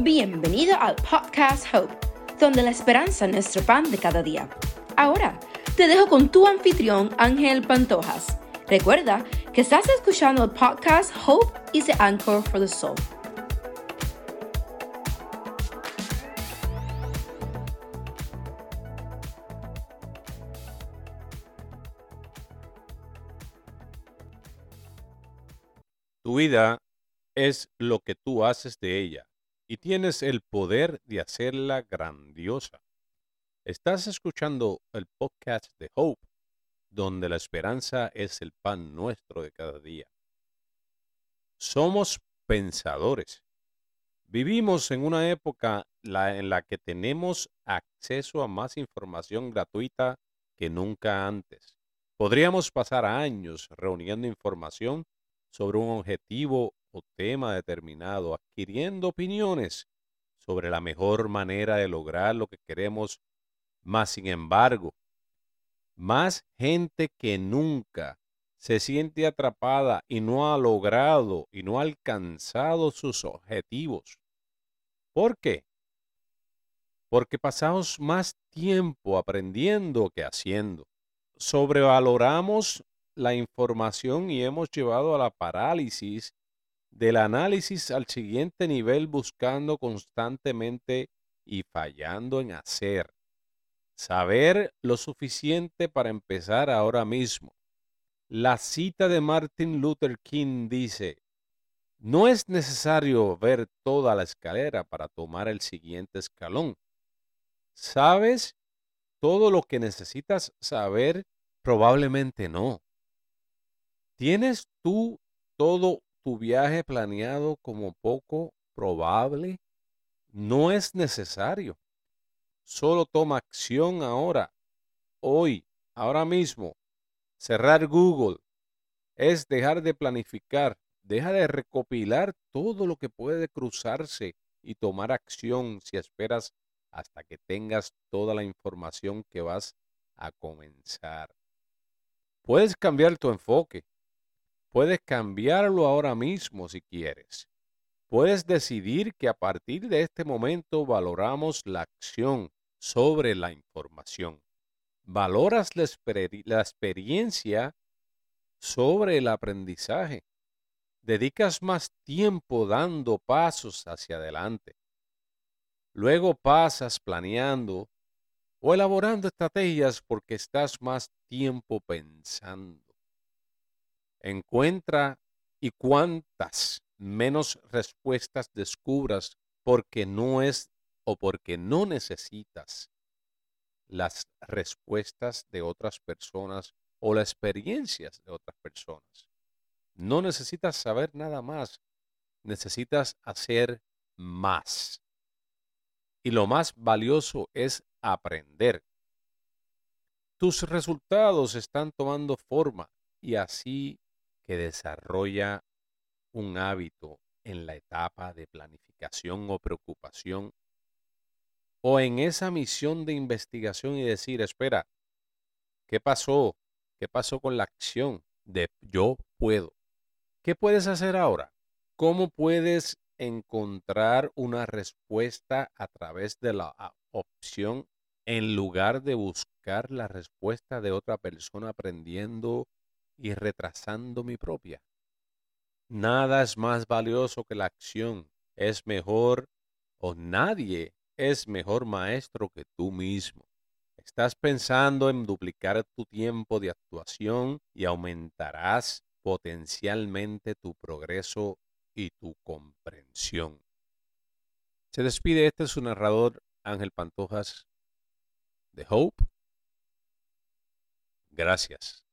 Bienvenido al podcast Hope, donde la esperanza es nuestro pan de cada día. Ahora, te dejo con tu anfitrión Ángel Pantojas. Recuerda que estás escuchando el podcast Hope is the Anchor for the Soul. Tu vida es lo que tú haces de ella y tienes el poder de hacerla grandiosa. Estás escuchando el podcast de Hope, donde la esperanza es el pan nuestro de cada día. Somos pensadores. Vivimos en una época en la que tenemos acceso a más información gratuita que nunca antes. Podríamos pasar años reuniendo información sobre un objetivo o tema determinado, adquiriendo opiniones sobre la mejor manera de lograr lo que queremos. Más sin embargo, más gente que nunca se siente atrapada y no ha logrado y no ha alcanzado sus objetivos. ¿Por qué? Porque pasamos más tiempo aprendiendo que haciendo. Sobrevaloramos la información y hemos llevado a la parálisis del análisis al siguiente nivel buscando constantemente y fallando en hacer. Saber lo suficiente para empezar ahora mismo. La cita de Martin Luther King dice, no es necesario ver toda la escalera para tomar el siguiente escalón. ¿Sabes todo lo que necesitas saber? Probablemente no. ¿Tienes tú todo tu viaje planeado como poco probable? No es necesario. Solo toma acción ahora, hoy, ahora mismo. Cerrar Google es dejar de planificar, deja de recopilar todo lo que puede cruzarse y tomar acción si esperas hasta que tengas toda la información que vas a comenzar. Puedes cambiar tu enfoque. Puedes cambiarlo ahora mismo si quieres. Puedes decidir que a partir de este momento valoramos la acción sobre la información. Valoras la, experiencia sobre el aprendizaje. Dedicas más tiempo dando pasos hacia adelante. Luego pasas planeando o elaborando estrategias porque estás más tiempo pensando. Encuentra y cuántas menos respuestas descubras porque no es o porque no necesitas las respuestas de otras personas o las experiencias de otras personas. No necesitas saber nada más, necesitas hacer más. Y lo más valioso es aprender. Tus resultados están tomando forma y así que desarrolla un hábito en la etapa de planificación o preocupación o en esa misión de investigación y decir, espera, ¿qué pasó? ¿Qué pasó con la acción de yo puedo? ¿Qué puedes hacer ahora? ¿Cómo puedes encontrar una respuesta a través de la opción en lugar de buscar la respuesta de otra persona aprendiendo y retrasando mi propia. Nada es más valioso que la acción. Es mejor o nadie es mejor maestro que tú mismo. Estás pensando en duplicar tu tiempo de actuación y aumentarás potencialmente tu progreso y tu comprensión. Se despide este es su narrador Ángel Pantojas de Hope. Gracias.